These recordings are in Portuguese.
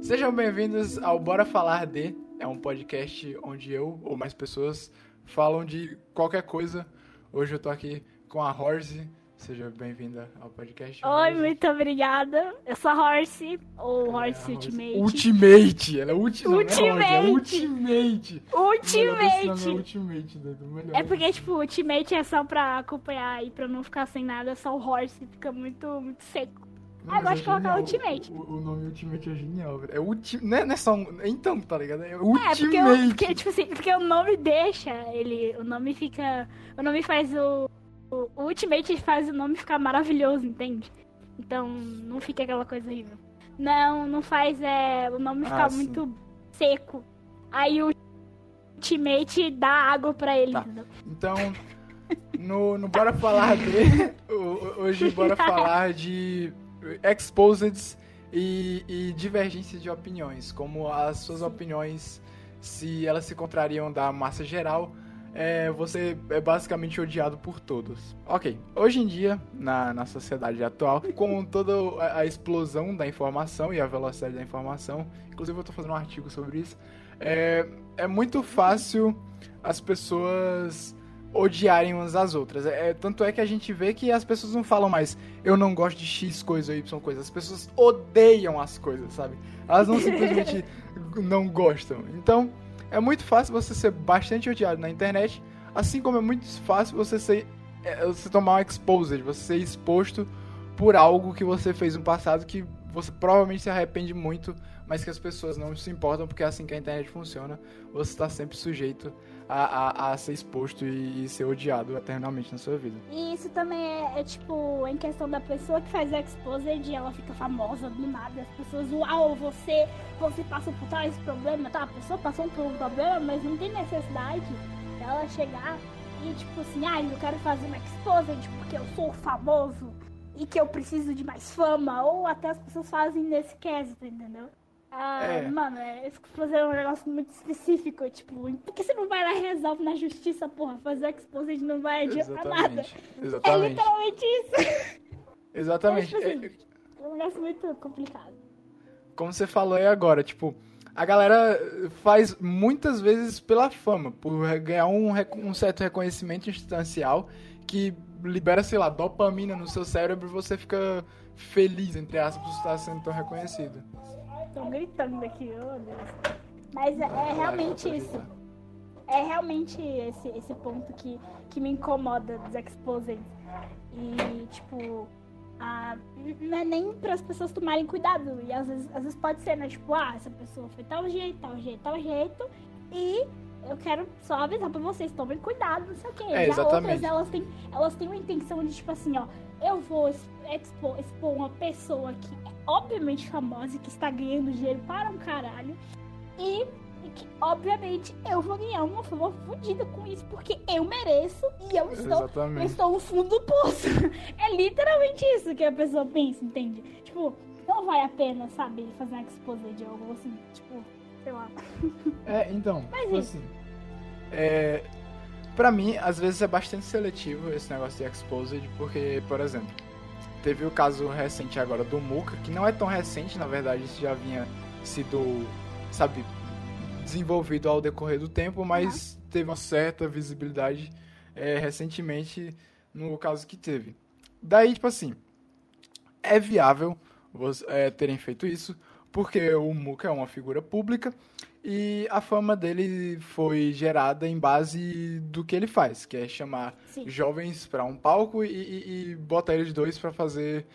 Sejam bem-vindos ao Bora Falar de. É um podcast onde eu ou mais pessoas falam de qualquer coisa. Hoje eu tô aqui com a Horse. Seja bem-vinda ao podcast. Oi, Horse. muito obrigada. Eu sou a Horse, ou É, Horse a Ultimate. Ultimate! Ela é ulti... não, não é Horse, é Ultimate. Ultimate! É Ultimate! Ultimate, melhor. É porque, tipo, Ultimate é só pra acompanhar e pra não ficar sem nada, só o Horse fica muito, muito seco. Não, Ah, eu gosto de colocar. Ultimate. O, o nome Ultimate é genial, velho. É ulti... não, é, não é só um... Então, tá ligado? É É, Ultimate! porque, eu- porque, tipo assim, porque o nome deixa ele. O nome fica. O nome faz o. O o Ultimate faz o nome ficar maravilhoso, entende? Então não fica aquela coisa horrível. Não, não faz é, o nome ficar Ah, muito seco. Aí o Ultimate dá água pra ele, Tá. Então, no, no Bora Falar de. o- Hoje, bora falar de exposeds e, e divergências de opiniões. Como as suas opiniões, se elas se contrariam da massa geral, é, você é basicamente odiado por todos. Ok, hoje em dia, na, na sociedade atual, com toda a, a explosão da informação e a velocidade da informação, inclusive eu tô fazendo um artigo sobre isso, é, é muito fácil as pessoas odiarem umas às outras. É, tanto é que a gente vê que as pessoas não falam mais eu não gosto de X coisa ou Y coisa. As pessoas odeiam as coisas, sabe? Elas não simplesmente não gostam. Então, é muito fácil você ser bastante odiado na internet, assim como é muito fácil você ser é, você tomar um exposed, você ser exposto por algo que você fez no passado que você provavelmente se arrepende muito, mas que as pessoas não se importam porque é assim que a internet funciona. Você está sempre sujeito a, a, a ser exposto e, e ser odiado eternamente na sua vida. E isso também é, é, tipo, em questão da pessoa que faz exposed, ela fica famosa do nada. As pessoas, uau, você, você passou por tal esse problema, tá? A pessoa passou por um problema, mas não tem necessidade dela chegar e, tipo assim, ah, eu quero fazer um exposed porque eu sou famoso e que eu preciso de mais fama. Ou até as pessoas fazem nesse quesito, entendeu? Ah, É. mano, é, exposed é um negócio muito específico, tipo, por que você não vai lá e resolve na justiça, porra? Fazer exposed não vai adiantar nada. Exatamente. É literalmente isso. Exatamente. É, tipo É- assim, É um negócio muito complicado. como você falou aí agora, tipo, a galera faz muitas vezes pela fama, por ganhar um, um certo reconhecimento instancial que libera, sei lá, dopamina no seu cérebro e você fica feliz, entre aspas, por estar sendo tão reconhecido. Estão gritando aqui, oh Deus. Mas é, é realmente isso. É realmente esse, esse ponto que, que me incomoda dos exposed. E, tipo, ah, não é nem para as pessoas tomarem cuidado. E às vezes, às vezes pode ser, né? Tipo, ah, essa pessoa foi tal jeito, tal jeito, tal jeito. E eu quero só avisar pra vocês, tomem cuidado, não sei o quê. É, Já exatamente. outras, elas têm, elas têm uma intenção de, tipo assim, ó, eu vou ex- expor, expor uma pessoa que é obviamente famosa e que está ganhando dinheiro para um caralho. E, e que, obviamente, eu vou ganhar uma fama fodida com isso, porque eu mereço e eu estou eu estou no fundo do poço. É literalmente isso que a pessoa pensa, entende? Tipo, não vale a pena, sabe, fazer uma exposed de algo assim, tipo, sei lá. É, então, Mas assim, é, pra mim, às vezes é bastante seletivo esse negócio de exposed, porque, por exemplo, teve o caso recente agora do Muka, que não é tão recente, na verdade, isso já vinha sido, sabe, desenvolvido ao decorrer do tempo, mas teve uma certa visibilidade é, recentemente no caso que teve. Daí, tipo assim, é viável você, é, terem feito isso, porque o Muka é uma figura pública e a fama dele foi gerada em base do que ele faz, que é chamar Sim. jovens para um palco e, e, e botar eles dois para fazer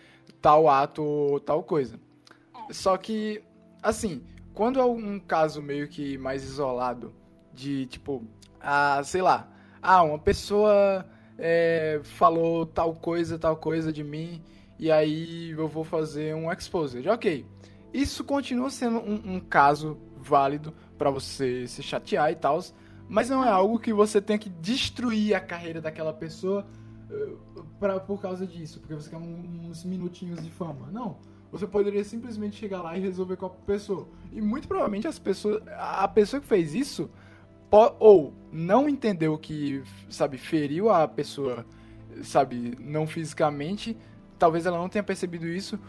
tal ato ou tal coisa. Só que, assim, quando é um caso meio que mais isolado, de tipo, ah, sei lá, ah, uma pessoa é, falou tal coisa, tal coisa de mim, e aí eu vou fazer um exposed. Ok, isso continua sendo um, um caso válido para você se chatear e tal, mas não é algo que você tem que destruir a carreira daquela pessoa eh, pra, por causa disso, porque você quer uns minutinhos de fama. Não. Você poderia simplesmente chegar lá e resolver com a pessoa. E muito provavelmente as pessoas, a pessoa que fez isso ou não entendeu que, sabe, feriu a pessoa, sabe, não fisicamente, talvez ela não tenha percebido isso,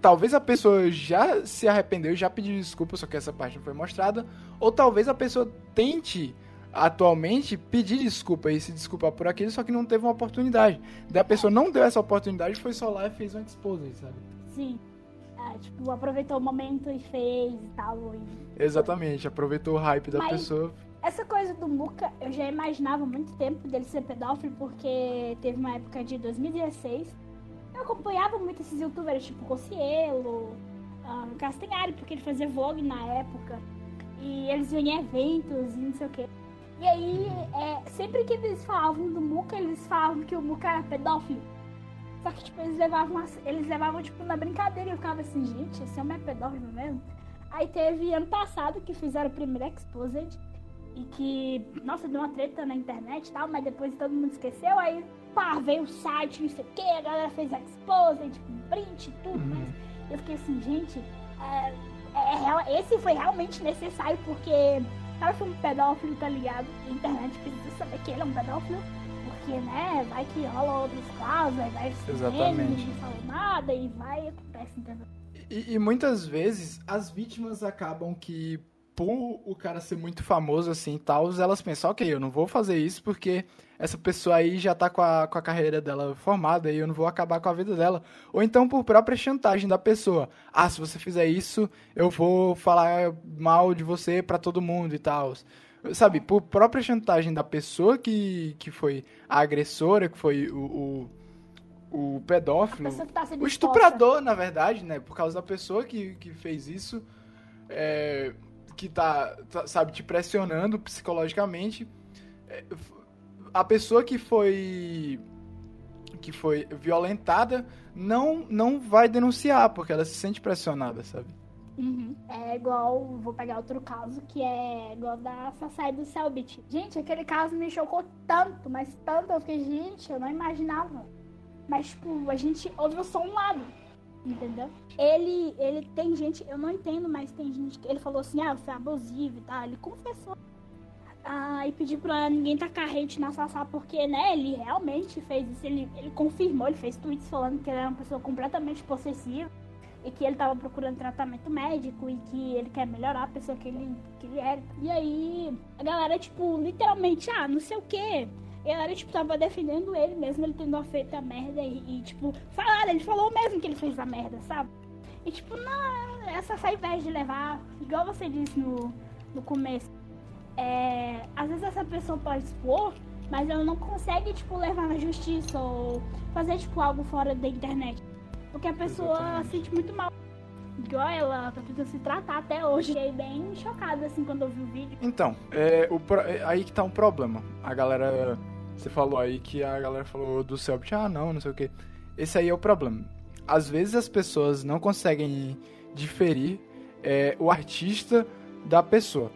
talvez a pessoa já se arrependeu, já pediu desculpa, só que essa parte não foi mostrada, ou talvez a pessoa tente atualmente pedir desculpa e se desculpar por aquilo, só que não teve uma oportunidade. Daí a pessoa não deu essa oportunidade, foi só lá e fez um expose, sabe? Sim. É, tipo, aproveitou o momento e fez e tal. E... Exatamente, aproveitou o hype da Mas- pessoa. Essa coisa do Muka, eu já imaginava há muito tempo dele ser pedófilo, porque teve uma época de 2016. Eu acompanhava muito esses youtubers, tipo Cocielo, ah, Castanhari, porque ele fazia vlog na época. E eles iam em eventos e não sei o quê. E aí, é, sempre que eles falavam do Muka, eles falavam que o Muka era pedófilo. Só que, tipo, eles levavam, eles levavam, tipo, na brincadeira. E eu ficava assim, gente, esse homem é pedófilo mesmo? Aí teve ano passado que fizeram o primeiro Exposed. E que, nossa, deu uma treta na internet e tal, mas depois todo mundo esqueceu. Aí, pá, veio o site, não sei o que, a galera fez Exposed, com print e tudo, Uhum. mas eu fiquei assim, gente, é, é real- esse foi realmente necessário porque foi um pedófilo, tá ligado? A internet precisa saber que ele é um pedófilo. Porque, né, vai que rola outros casos, aí vai Exatamente. ninguém falou nada e vai acontece, entendeu? E, e muitas vezes as vítimas acabam que, por o cara ser muito famoso assim e tal, elas pensam, ok, eu não vou fazer isso porque essa pessoa aí já tá com a, com a carreira dela formada e eu não vou acabar com a vida dela. Ou então por própria chantagem da pessoa. Ah, se você fizer isso, eu vou falar mal de você pra todo mundo e tal. Sabe, por própria chantagem da pessoa que, que foi a agressora, que foi o, o, o pedófilo. tá O estuprador, na verdade, né? Por causa da pessoa que, que fez isso, é, que tá, tá, sabe, te pressionando psicologicamente. É, a pessoa que foi que foi violentada não não vai denunciar porque ela se sente pressionada, sabe? Uhum. É igual, vou pegar outro caso, que é igual da Sassai do Selbit. Gente, aquele caso me chocou tanto, mas tanto, eu fiquei, gente, eu não imaginava. Mas, tipo, a gente ouviu só um lado, entendeu? Ele, ele tem gente, eu não entendo, mas tem gente que ele falou assim, ah, você é abusivo e tal. Ele confessou. Ah, e pediu pra ninguém tacar hate na Sassá, porque, né, ele realmente fez isso. Ele, ele confirmou, ele fez tweets falando que ele era uma pessoa completamente possessiva e que ele tava procurando tratamento médico e que ele quer melhorar a pessoa que ele, que ele era. E aí, a galera, tipo, literalmente, ah, não sei o quê. E a galera, tipo, tava defendendo ele mesmo, ele tendo feito a merda e, e, tipo, falaram, ele falou mesmo que ele fez a merda, sabe? E, tipo, não, essa essa invés de levar, igual você disse no, no começo, é, às vezes essa pessoa pode expor, mas ela não consegue, tipo, levar na justiça ou fazer, tipo, algo fora da internet. Porque a pessoa Exatamente. sente muito mal. Igual ela tá tentando se tratar até hoje. Fiquei bem chocada, assim, quando eu vi o vídeo. Então, é, o, é aí que tá um problema. A galera. Você falou aí que a galera falou do Selbit, ah, não, não sei o que. Esse aí é o problema. Às vezes as pessoas não conseguem diferir é, o artista da pessoa.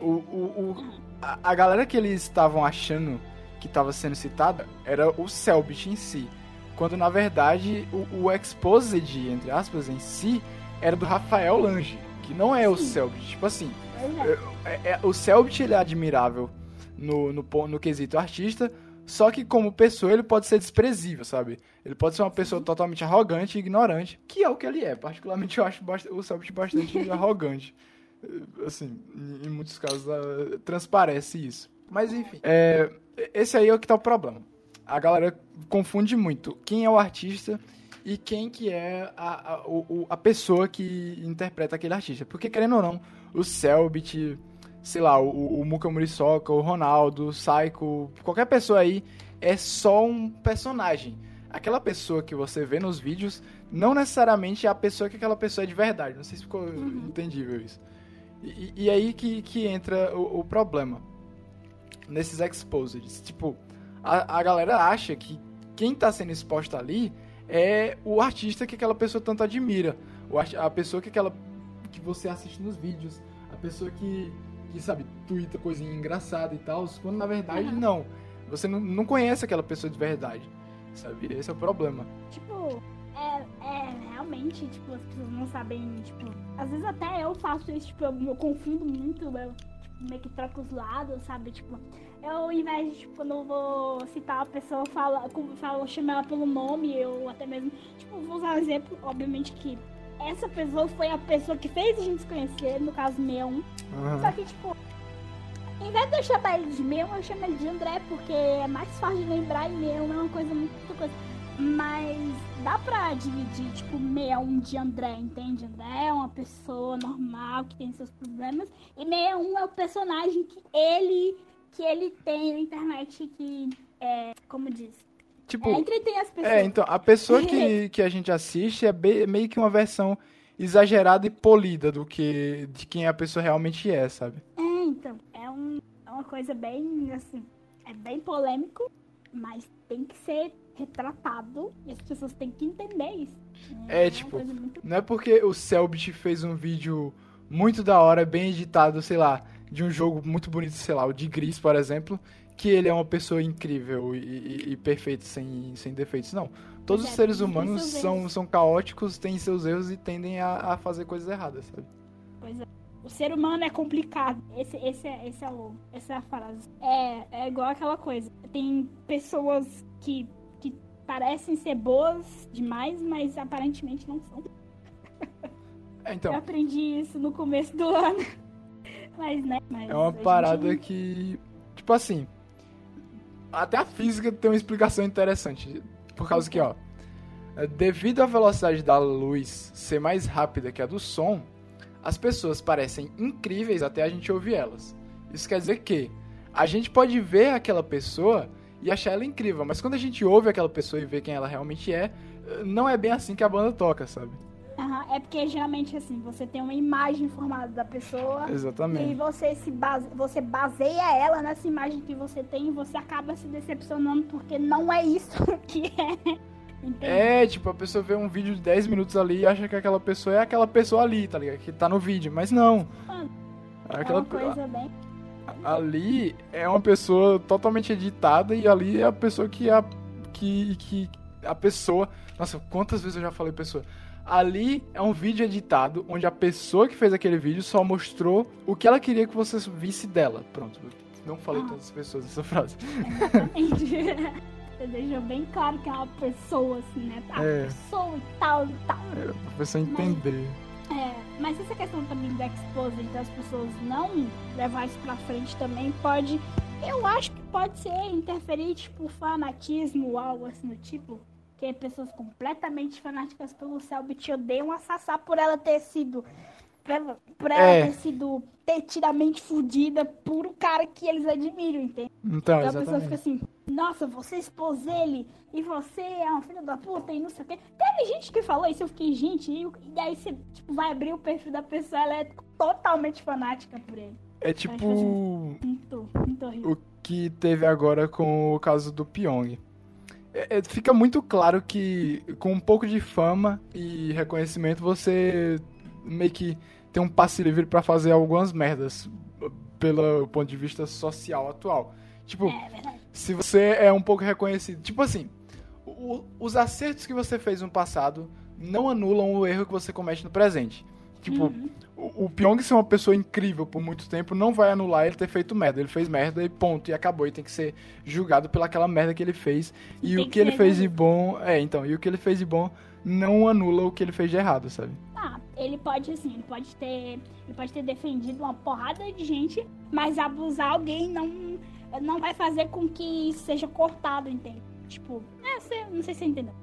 O, o, o- a, a galera que eles estavam achando que estava sendo citada era o Selbit em si. Quando na verdade o, o Exposed, entre aspas, em si, era do Rafael Lange, que não é o Sim. Selbit. Tipo assim, é. é- é- o Selbit ele é admirável no, no, no quesito artista, só que como pessoa ele pode ser desprezível, sabe? Ele pode ser uma pessoa totalmente arrogante e ignorante, que é o que ele é. Particularmente eu acho o Selbit bastante arrogante. Eh, Assim, em, muitos casos ah, transparece isso. Mas enfim, é, esse aí é o que tá o problema. A galera confunde muito quem é o artista e quem que é a, a, o- a pessoa que interpreta aquele artista. Porque, querendo ou não, o Selbit, sei lá, o, o Muka Muriçoca, o Ronaldo, o Saiko, qualquer pessoa aí é só um personagem. Aquela pessoa que você vê nos vídeos não necessariamente é a pessoa que aquela pessoa é de verdade. Não sei se ficou entendível isso. E, e aí que, que entra o, o problema nesses exposeds. Tipo, a, a galera acha que quem tá sendo exposta ali é o artista que aquela pessoa tanto admira. A pessoa que aquela que você assiste nos vídeos. A pessoa que, que sabe, twitta coisinha engraçada e tal. Quando na verdade Uhum. não. Você não, não conhece aquela pessoa de verdade. Sabe? Esse é o problema. Tipo, é, é realmente, tipo, as pessoas não sabem, tipo, às vezes até eu faço isso, tipo, eu, eu confundo muito, eu tipo, meio que troco os lados, sabe? Tipo, eu ao invés de, tipo, quando eu vou citar a pessoa, falo, falo, chamo ela pelo nome, eu até mesmo, tipo, vou usar um exemplo, obviamente que essa pessoa foi a pessoa que fez a gente se conhecer, no caso 61. Aham. Só que, tipo, em vez de eu chamar ele de 61, eu chamo ele de André, porque é mais fácil de lembrar e 61 é uma coisa muito coisa. Mas dá pra dividir, tipo, 61 de André, entende? André é uma pessoa normal, que tem seus problemas. E 61 é o personagem que ele, que ele tem na internet que, é, como diz, Tipo, é, entretém as pessoas. É, então, a pessoa que, que a gente assiste é be- meio que uma versão exagerada e polida do que de quem a pessoa realmente é, sabe? É, então, é, um, é uma coisa bem, assim, é bem polêmico, mas tem que ser retratado e as pessoas têm que entender isso. É, uma tipo, muito- Não é porque o Selbit fez um vídeo muito da hora, bem editado, sei lá, de um jogo muito bonito, sei lá, o de Gris, por exemplo, que ele é uma pessoa incrível e, e- e perfeita, sem, sem defeitos. Não. Todos os seres humanos são, são caóticos, têm seus erros e tendem a, a fazer coisas erradas, sabe? Pois é. O ser humano é complicado. Esse, esse, é, esse é o, essa é a frase. É, é igual aquela coisa. Tem pessoas que, que parecem ser boas demais, mas aparentemente não são. É, Eu então, aprendi isso no começo do ano. Mas, né? Mas é uma gente- parada que. Tipo assim. Até a física tem uma explicação interessante. Por causa que, ó. é, Devido à velocidade da luz ser mais rápida que a do som, as pessoas parecem incríveis até a gente ouvir elas. Isso quer dizer que a gente pode ver aquela pessoa e achar ela incrível, mas quando a gente ouve aquela pessoa e vê quem ela realmente é, não é bem assim que a banda toca, sabe? Aham, é porque geralmente assim, você tem uma imagem formada da pessoa. E Exatamente. você se base... você baseia ela nessa imagem que você tem e você acaba se decepcionando porque não é isso que é. Entende? É, tipo, a pessoa vê um vídeo de 10 minutos ali e acha que aquela pessoa é aquela pessoa ali, tá ligado? Que tá no vídeo, mas não. Mano, É Aquela uma coisa bem. ali é uma pessoa totalmente editada e ali é a pessoa que a que, que a pessoa, nossa, quantas vezes eu já falei pessoa? Ali é um vídeo editado onde a pessoa que fez aquele vídeo só mostrou o que ela queria que você visse dela. Pronto. Não falei Ah. todas as pessoas essa frase. Exatamente. Você deixou bem claro que é uma pessoa, assim, né? A É. pessoa e tal e tal. É, pra pessoa entender. É, mas essa questão também do exposed das pessoas não levar isso pra frente também pode. Eu acho que pode ser interferir, tipo, fanatismo ou algo assim do tipo. Que pessoas completamente fanáticas pelo Selbit odeiam a Sassá por ela ter sido. Por por ela É. ter sido ter tido a mente fudida por um cara que eles admiram, entende? Então, Então a pessoa exatamente. fica assim, nossa, você expôs ele e você é uma filha da puta e não sei o quê. Teve gente que falou isso, eu fiquei, gente, e, e aí você tipo, vai abrir o perfil da pessoa, ela é totalmente fanática por ele. É tipo Muito, muito horrível. o que teve agora com o caso do Pyong. É, é, fica muito claro que com um pouco de fama e reconhecimento você meio que tem um passe livre pra fazer algumas merdas pelo ponto de vista social atual. Tipo, É verdade. se você é um pouco reconhecido. Tipo assim, o- os acertos que você fez no passado não anulam o erro que você comete no presente. Tipo, Uhum. O, o Pyong ser uma pessoa incrível por muito tempo não vai anular ele ter feito merda. Ele fez merda e ponto, e acabou. E tem que ser julgado pelaquela merda que ele fez. E Tem o que que ele fez de resolvido. bom. É, então, e o que ele fez de bom não anula o que ele fez de errado, sabe? Ah, ele pode, assim, ele pode ter. Ele pode ter defendido uma porrada de gente, mas abusar alguém não, não vai fazer com que isso seja cortado, entende? Tipo, é, não sei se você entendeu.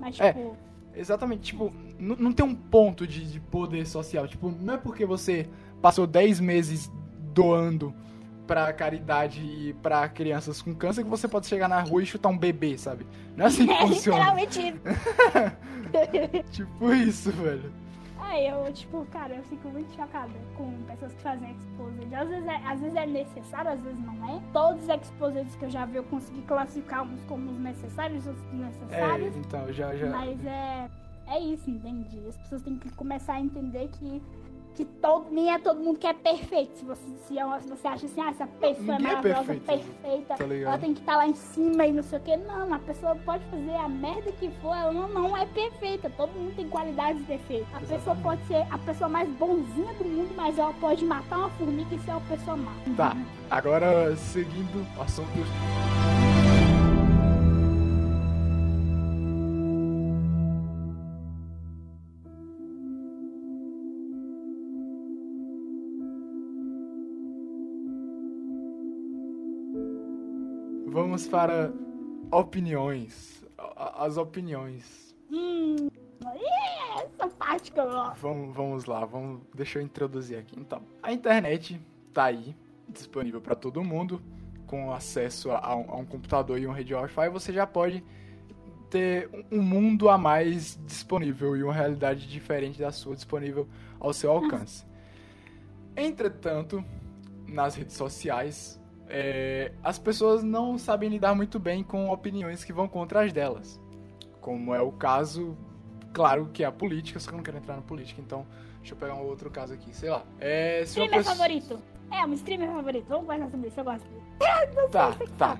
Mas, É. tipo. Exatamente, tipo, não tem um ponto de, de poder social. Tipo, não é porque você passou 10 meses doando pra caridade e pra crianças com câncer que você pode chegar na rua e chutar um bebê, sabe? Não é assim que É funciona. literalmente tipo isso, velho. Ah, eu, tipo, cara, eu fico muito chocada com pessoas que fazem exposed. Às vezes, é, às vezes é necessário, às vezes não é. Todos os exposeds que eu já vi, eu consegui classificar uns como os necessários, outros É, desnecessários. então, já, já. Mas é, é isso, entende? As pessoas têm que começar a entender que, que todo, nem é todo mundo que é perfeito. Se você, se, é se você acha assim, ah, essa pessoa Ninguém é é maravilhosa, perfeito, perfeita, tá ela tem que estar lá em cima e não sei o que. Não, a pessoa pode fazer a merda que for, ela não, não é perfeita. Todo mundo tem qualidades defeitos. A pessoa Exatamente. pode ser a pessoa mais bonzinha do mundo, mas ela pode matar uma formiga e ser uma pessoa má. Tá, agora seguindo o assunto. Vamos para opiniões. As opiniões. Hum, essa parte que eu gosto. Vamos, vamos lá, vamos, deixa eu introduzir aqui. Então, a internet tá aí, disponível para todo mundo, com acesso a, um, a um computador e uma rede Wi-Fi, você já pode ter um mundo a mais disponível e uma realidade diferente da sua disponível ao seu alcance. Entretanto, nas redes sociais, é, as pessoas não sabem lidar muito bem com opiniões que vão contra as delas. Como é o caso, claro, que é a política, só que eu não quero entrar na política, então deixa eu pegar um outro caso aqui, sei lá. É, se streamer pessoa... favorito. É, um streamer favorito. Vamos conversar sobre isso, eu gosto. Tá, tá.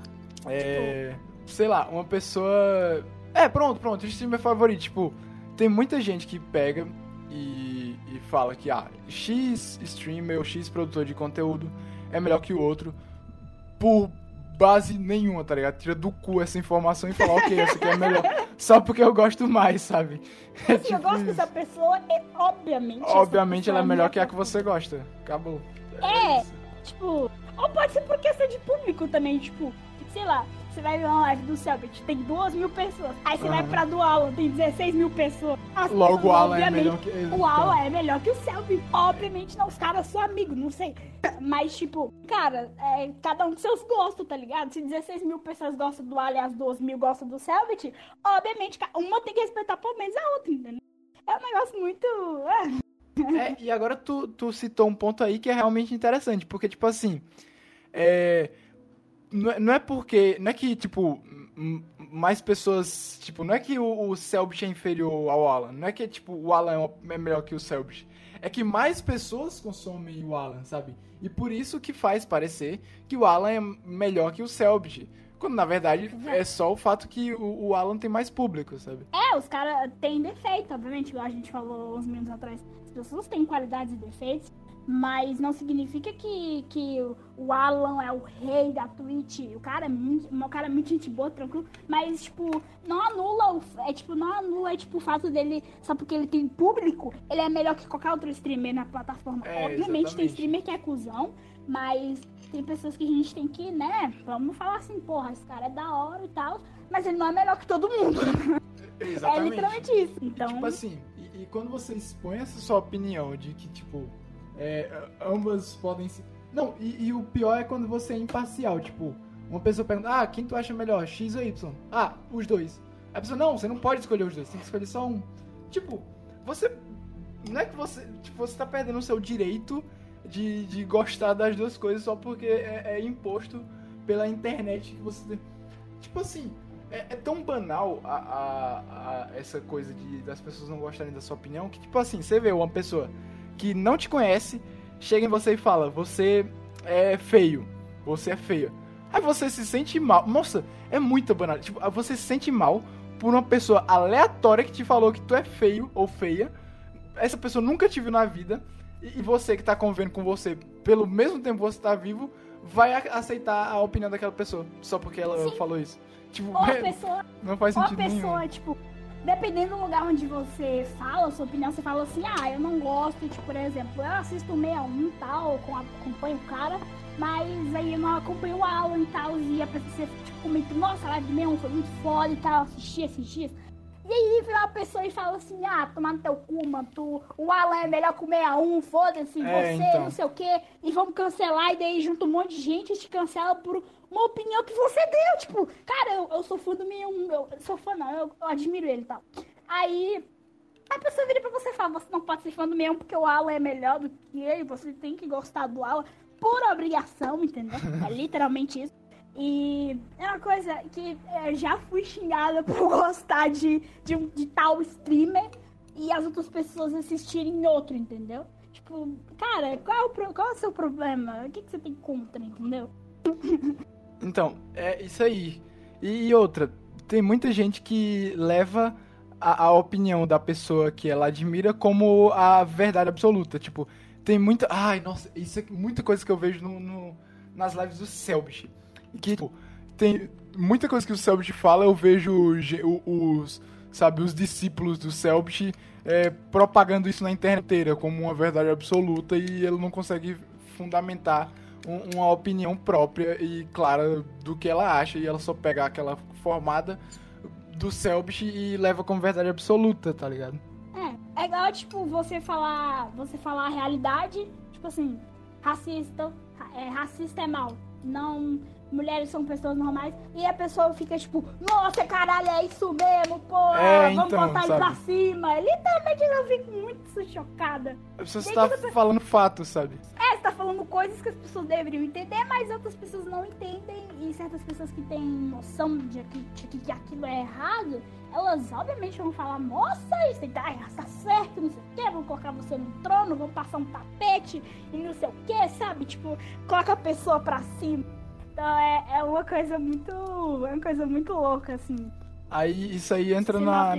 É, sei lá, uma pessoa é, pronto, pronto. Streamer favorito. Tipo, tem muita gente que pega e, e fala que, ah, X streamer ou X produtor de conteúdo é melhor que o outro por base nenhuma, tá ligado? Tira do cu essa informação e fala, ok, essa aqui é melhor. Só porque eu gosto mais, sabe? É assim, tipo eu gosto dessa pessoa, é, obviamente. Obviamente ela é melhor que a que você gosta. Acabou. É, é tipo. Ou pode ser por questão de público também, tipo, sei lá você vai ver uma live do Selbit, tem 2 mil pessoas. Aí você uhum. vai pra do Alan, tem 16 mil pessoas. As Logo o Alan é melhor que ele. O Alan é melhor que o Selbit. Obviamente não, os caras são amigos, não sei. Mas, tipo, cara, é cada um com seus gostos, tá ligado? Se 16 mil pessoas gostam do Alan e as 2 mil gostam do Selbit, obviamente uma tem que respeitar pelo menos a outra, entendeu? É um negócio muito. É, é e agora tu, tu citou um ponto aí que é realmente interessante, porque, tipo assim. É não é, não é porque. Não é que, tipo, mais pessoas. Tipo, não é que o, o Selbit é inferior ao Alan. Não é que, tipo, o Alan é, é melhor que o Selbit. É que mais pessoas consomem o Alan, sabe? E por isso que faz parecer que o Alan é melhor que o Selbit. Quando na verdade é só o fato que o, o Alan tem mais público, sabe? É, os caras têm defeito, obviamente, igual a gente falou uns minutos atrás. As pessoas têm qualidades e defeitos. Mas não significa que, que o Alan é o rei da Twitch. O cara é muito, o cara é muito gente boa, tranquilo. Mas, tipo, não anula o. É tipo, não anula é, tipo, o fato dele, só porque ele tem público, ele é melhor que qualquer outro streamer na plataforma. É, Obviamente exatamente. tem streamer que é cuzão, mas tem pessoas que a gente tem que, né? Vamos falar assim, porra, esse cara é da hora e tal, mas ele não é melhor que todo mundo. Exatamente. É literalmente isso. Então... Tipo assim, e, e quando você expõe essa sua opinião de que, tipo é, ambas podem se. Não, e, e, o pior é quando você é imparcial. Tipo, uma pessoa pergunta: Ah, quem tu acha melhor, X ou Y? Ah, os dois. A pessoa: Não, você não pode escolher os dois, tem que escolher só um. Tipo, você. Não é que você. Tipo, você tá perdendo o seu direito de, de gostar das duas coisas só porque é, é imposto pela internet que você. Tipo assim. É, é, tão banal a, a, a, essa coisa de das pessoas não gostarem da sua opinião que, tipo assim, você vê uma pessoa que não te conhece chega em você e fala: Você é feio, você é feia. Aí você se sente mal. Nossa, é muito banal. Tipo, você se sente mal por uma pessoa aleatória que te falou que tu é feio ou feia. Essa pessoa nunca te viu na vida. E você que tá convivendo com você pelo mesmo tempo que você tá vivo, vai aceitar a opinião daquela pessoa. Só porque ela Sim. falou isso. Tipo, pessoa, não faz sentido ou a pessoa, nenhum. tipo, dependendo do lugar onde você fala a sua opinião, você fala assim, ah, eu não gosto, tipo, por exemplo, eu assisto o 61 e tal, acompanho o cara, mas aí eu não acompanho o Alan e tal, e a pessoa tipo, comenta, nossa, a live do 61 foi muito foda e tal, assisti esses dias. E aí vem uma pessoa e fala assim, ah, tomar no teu cu, mano, tu, o Alan é melhor que o 61, foda-se, é, você, então. não sei o quê, e vamos cancelar, e daí junto um monte de gente e te cancela por uma opinião que você deu. Tipo, cara, eu, eu sou fã do meu. Eu sou fã, não, eu, eu admiro ele e tal. Aí a pessoa vira pra você e fala: você não pode ser fã do meu porque o Alan é melhor do que ele, você tem que gostar do Alan por obrigação, entendeu? É literalmente isso. E é uma coisa que eu já fui xingada por gostar de, de, de tal streamer e as outras pessoas assistirem outro, entendeu? Tipo, cara, qual é o, qual é o seu problema? O que, que você tem contra, entendeu? Então, é isso aí. E outra, tem muita gente que leva a, a, opinião da pessoa que ela admira como a verdade absoluta. Tipo, tem muita. Ai, nossa, isso é muita coisa que eu vejo no, no nas lives do Selbit. Que, tipo, tem muita coisa que o Selbit fala, eu vejo os, sabe, os discípulos do Selbit é, propagando isso na internet inteira como uma verdade absoluta e ele não consegue fundamentar um, uma opinião própria e clara do que ela acha, e ela só pega aquela formada do Selbit e leva como verdade absoluta, tá ligado? É, é igual, tipo, você falar, você falar a realidade, tipo assim, racista, é, racista é mal. Não, mulheres são pessoas normais. E a pessoa fica tipo, nossa, caralho, é isso mesmo, pô, É, vamos então, botar ele sabe? pra cima. Literalmente eu fico muito chocada. Você Tem está toda pe- falando fato, sabe? É, você tá falando coisas que as pessoas deveriam entender, mas outras pessoas não entendem. E certas pessoas que têm noção de que, de que aquilo é errado, elas obviamente vão falar, nossa, isso aí tá, tá certo, não sei o que, vão colocar você no trono, vão passar um tapete e não sei o que, sabe? Tipo, coloca a pessoa pra cima. Então é, é uma coisa muito. É uma coisa muito louca, assim. Aí isso aí entra na,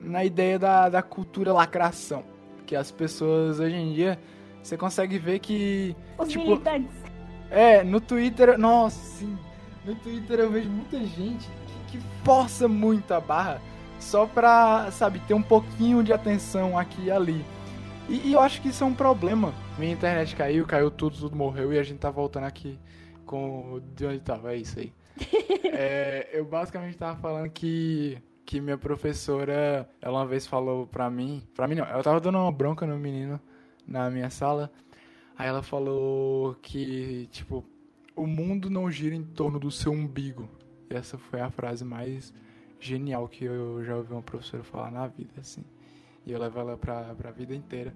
na ideia da, da cultura lacração. Que as pessoas hoje em dia, você consegue ver que. Os tipo, militantes. É, no Twitter, nossa, sim. No Twitter eu vejo muita gente que, que força muito a barra só pra, sabe, ter um pouquinho de atenção aqui e ali. E, e eu acho que isso é um problema. Minha internet caiu, caiu tudo, tudo morreu e a gente tá voltando aqui com de onde tava, é isso aí. É, eu basicamente tava falando que que minha professora, ela uma vez falou pra mim, pra mim não, ela tava dando uma bronca no menino na minha sala. Aí ela falou que, tipo, o mundo não gira em torno do seu umbigo. E essa foi a frase mais genial que eu já ouvi uma professora falar na vida, assim. E eu levo ela pra, pra vida inteira.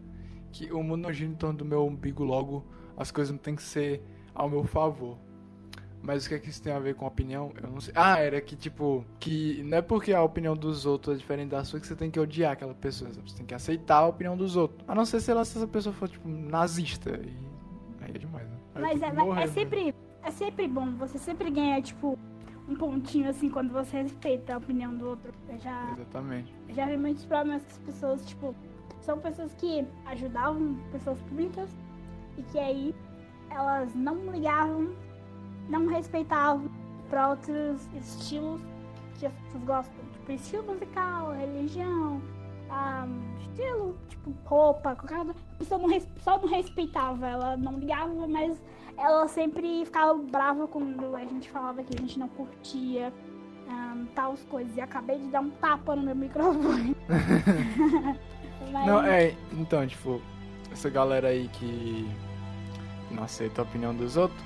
Que o mundo não gira em torno do meu umbigo, logo as coisas não tem que ser ao meu favor. Mas o que é que isso tem a ver com a opinião? Eu não sei. Ah, era que, tipo, que não é porque a opinião dos outros é diferente da sua que você tem que odiar aquela pessoa. Você tem que aceitar a opinião dos outros. A não ser se, ela, se essa pessoa for, tipo, nazista. E aí é demais, né? Aí Mas é, é né? sempre, é sempre bom, você sempre ganha, tipo, um pontinho assim quando você respeita a opinião do outro. Eu já, Exatamente. eu já vi muitos problemas que as pessoas, tipo, são pessoas que ajudavam pessoas públicas e que aí elas não ligavam, não respeitavam para outros estilos que as pessoas gostam. Tipo, estilo musical, religião, ah, estilo, tipo, roupa, qualquer coisa. A pessoa não, só não respeitava, ela não ligava, mas ela sempre ficava brava quando a gente falava que a gente não curtia ahn, tais coisas. E acabei de dar um tapa no meu microfone. Mas- Não, é, então, tipo, essa galera aí que não aceita a opinião dos outros,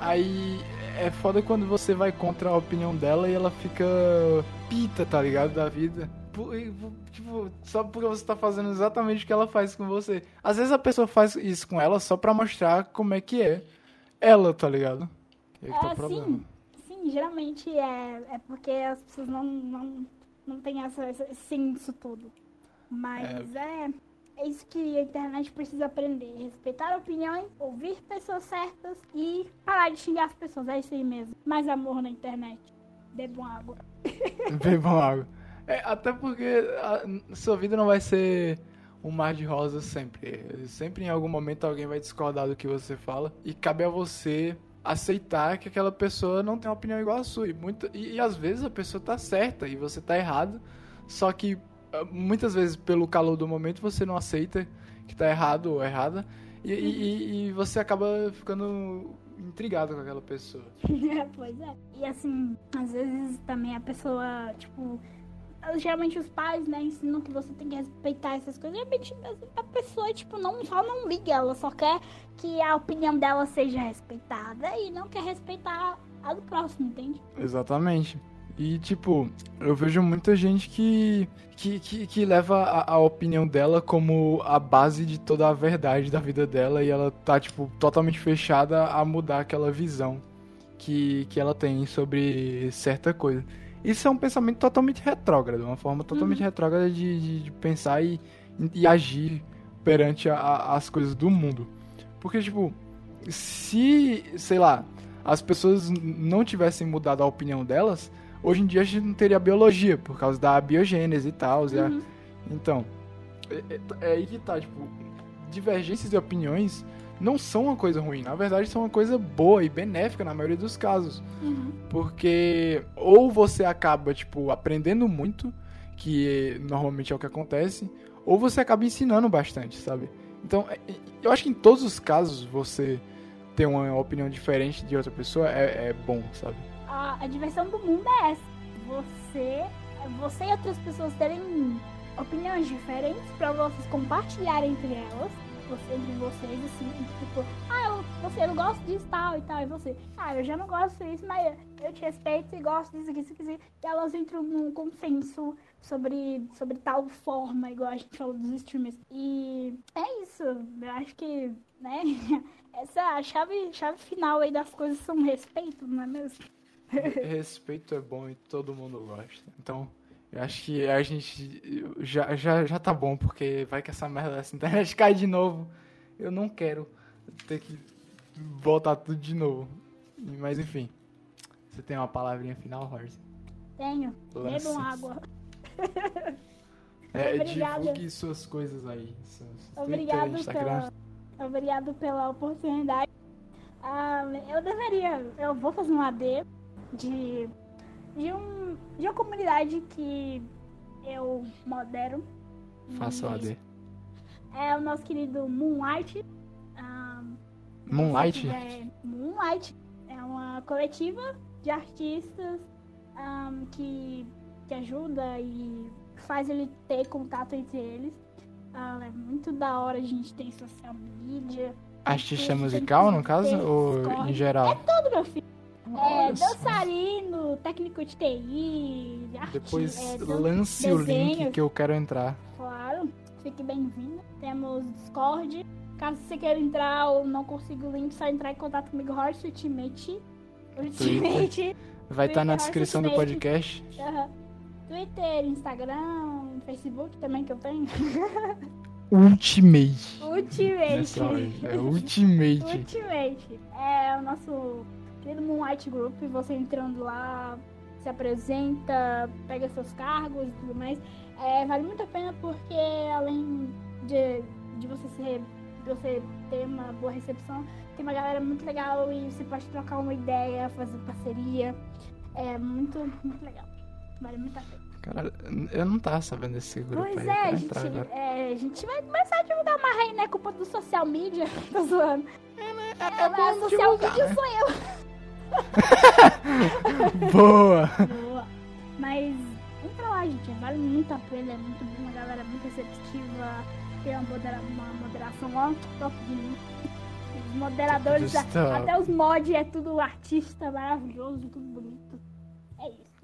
aí é foda quando você vai contra a opinião dela e ela fica pita, tá ligado? Da vida. Tipo, só porque você tá fazendo exatamente o que ela faz com você. Às vezes a pessoa faz isso com ela só pra mostrar como é que é ela, tá ligado? E aí que tá É, o problema. sim, sim, geralmente é, é porque as pessoas não, não, não têm essa, esse senso todo. Mas é. é, isso que a internet precisa aprender. Respeitar opiniões, ouvir pessoas certas e parar de xingar as pessoas. É isso aí mesmo. Mais amor na internet. Bebam água. Bebam água. É, até porque a sua vida não vai ser um mar de rosas sempre. Sempre em algum momento alguém vai discordar do que você fala. E cabe a você aceitar que aquela pessoa não tem uma opinião igual a sua. E, muita, e, e às vezes a pessoa tá certa e você tá errado. Só que muitas vezes, pelo calor do momento, você não aceita que tá errado ou errada. E, e- e- e você acaba ficando intrigado com aquela pessoa. pois é. E assim, às vezes também a pessoa, tipo. Geralmente os pais, né, ensinam que você tem que respeitar essas coisas. Geralmente a pessoa, tipo, não, só não liga, ela só quer que a opinião dela seja respeitada e não quer respeitar a do próximo, entende? Exatamente. E, tipo, eu vejo muita gente que, que, que, que leva a, a opinião dela como a base de toda a verdade da vida dela e ela tá, tipo, totalmente fechada a mudar aquela visão que, que ela tem sobre certa coisa. Isso é um pensamento totalmente retrógrado, uma forma totalmente retrógrada de, de, de pensar e, e agir perante a- a- as coisas do mundo. Porque, tipo, se, sei lá, as pessoas não tivessem mudado a opinião delas, hoje em dia a gente não teria biologia, por causa da biogênese e tal. a- Uhum. Então, é, é- é aí que tá, tipo, divergências de opiniões não são uma coisa ruim, na verdade são uma coisa boa e benéfica na maioria dos casos. Uhum. Porque ou você acaba, tipo, aprendendo muito, que normalmente é o que acontece, ou você acaba ensinando bastante, sabe? Então, é- é- eu acho que em todos os casos você ter uma opinião diferente de outra pessoa é, é bom, sabe? A, a diversão do mundo é essa. Você, você e outras pessoas terem opiniões diferentes pra vocês compartilharem entre elas. Você, entre vocês, assim, tipo, ah, eu, você, eu gosto disso tal e tal, e você, ah, eu já não gosto disso, mas eu te respeito e gosto disso aqui, isso aqui. E elas entram num consenso sobre, sobre tal forma, igual a gente falou dos streamers. E é isso, eu acho que, né, essa a chave, chave final aí das coisas são respeito, não é mesmo? Respeito é bom e todo mundo gosta. Então, eu acho que a gente já, já, já tá bom, porque vai que essa merda dessa internet cai de novo. Eu não quero ter que voltar tudo de novo. Mas enfim. Você tem uma palavrinha final, Horse? Tenho. Bebam água. É, Obrigada. divulgue suas coisas aí. Seus Twitter, Obrigado Instagram. pela, obrigado pela oportunidade. Ah, eu deveria, eu vou fazer um AD de, de, um, de uma comunidade que eu modero. Faça o AD. É o nosso querido Moonlight. Ah, Moonlight? quiser- Moonlight é uma coletiva de artistas ah, que, que ajuda e faz ele ter contato entre eles. Ah, é muito da hora a gente ter social media. Artista Tem- musical, tem- no caso? tem Ou Discord. em geral? Tudo, meu filho. É, dançarino, técnico de TI, arti- Depois é, lance o link desenho. que eu quero entrar. Claro, fique bem-vindo. Temos Discord. Caso você queira entrar ou não consiga o link, só entrar em contato comigo, Horse Ultimate. Ultimate. Vai estar na Twitter, descrição do podcast. Aham. Twitter, Instagram, Facebook também que eu tenho. Ultimate. Ultimate. Hora. É Ultimate. Ultimate. É o nosso querido Moonlight Group. Você entrando lá, se apresenta, pega seus cargos e tudo mais. É, vale muito a pena porque além de, de você ser de você ter uma boa recepção, tem uma galera muito legal e você pode trocar uma ideia, fazer parceria. É muito, muito legal. Vale muito a pena. Cara, eu não tava sabendo desse grupo Pois aí. é, a gente, é, a gente vai começar a divulgar mais aí, né? Culpa do social media. Tô zoando. É, É, bom social divulgar, media né? sou eu. Boa! Boa. Mas entra lá, gente. Vale muito a pena. É muito bom. A galera é muito receptiva. Tem uma, modera uma moderação ó, top de mim. Os moderadores, até os mods, é tudo artista maravilhoso, tudo bonito.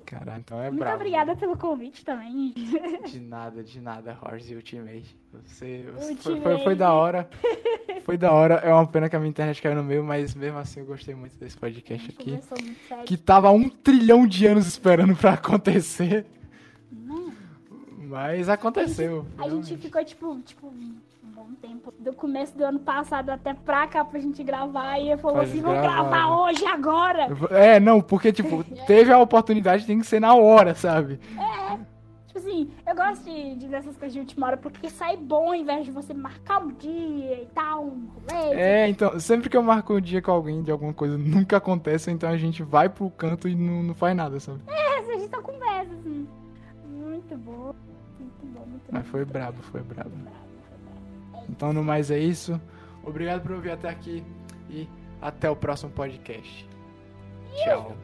Caralho, então é muito brabo. obrigada pelo convite também. De nada, de nada, Horse Ultimate. Você, você Ultimate. Foi, foi, foi da hora. Foi da hora. É uma pena que a minha internet caiu no meio, mas mesmo assim eu gostei muito desse podcast aqui. Muito sério. Que tava um trilhão de anos esperando pra acontecer. Mas aconteceu. A gente finalmente. ficou, tipo, tipo, um bom tempo. Do começo do ano passado até pra cá pra gente gravar. E ele falou assim, gente vamos gravar, né? hoje, agora. É, não, porque, tipo, teve a oportunidade, tem que ser na hora, sabe? Tipo assim, eu gosto de, de dessas coisas de última hora porque sai bom ao invés de você marcar um dia e tal, um rolê. É, então, sempre que eu marco um dia com alguém de alguma coisa, nunca acontece, então a gente vai pro canto e não, não faz nada, sabe? É, a gente só conversa, assim. Muito bom, Mas foi brabo, foi brabo. Bravo, foi bravo. Então, no mais é isso. Obrigado por ouvir até aqui e até o próximo podcast. Tchau.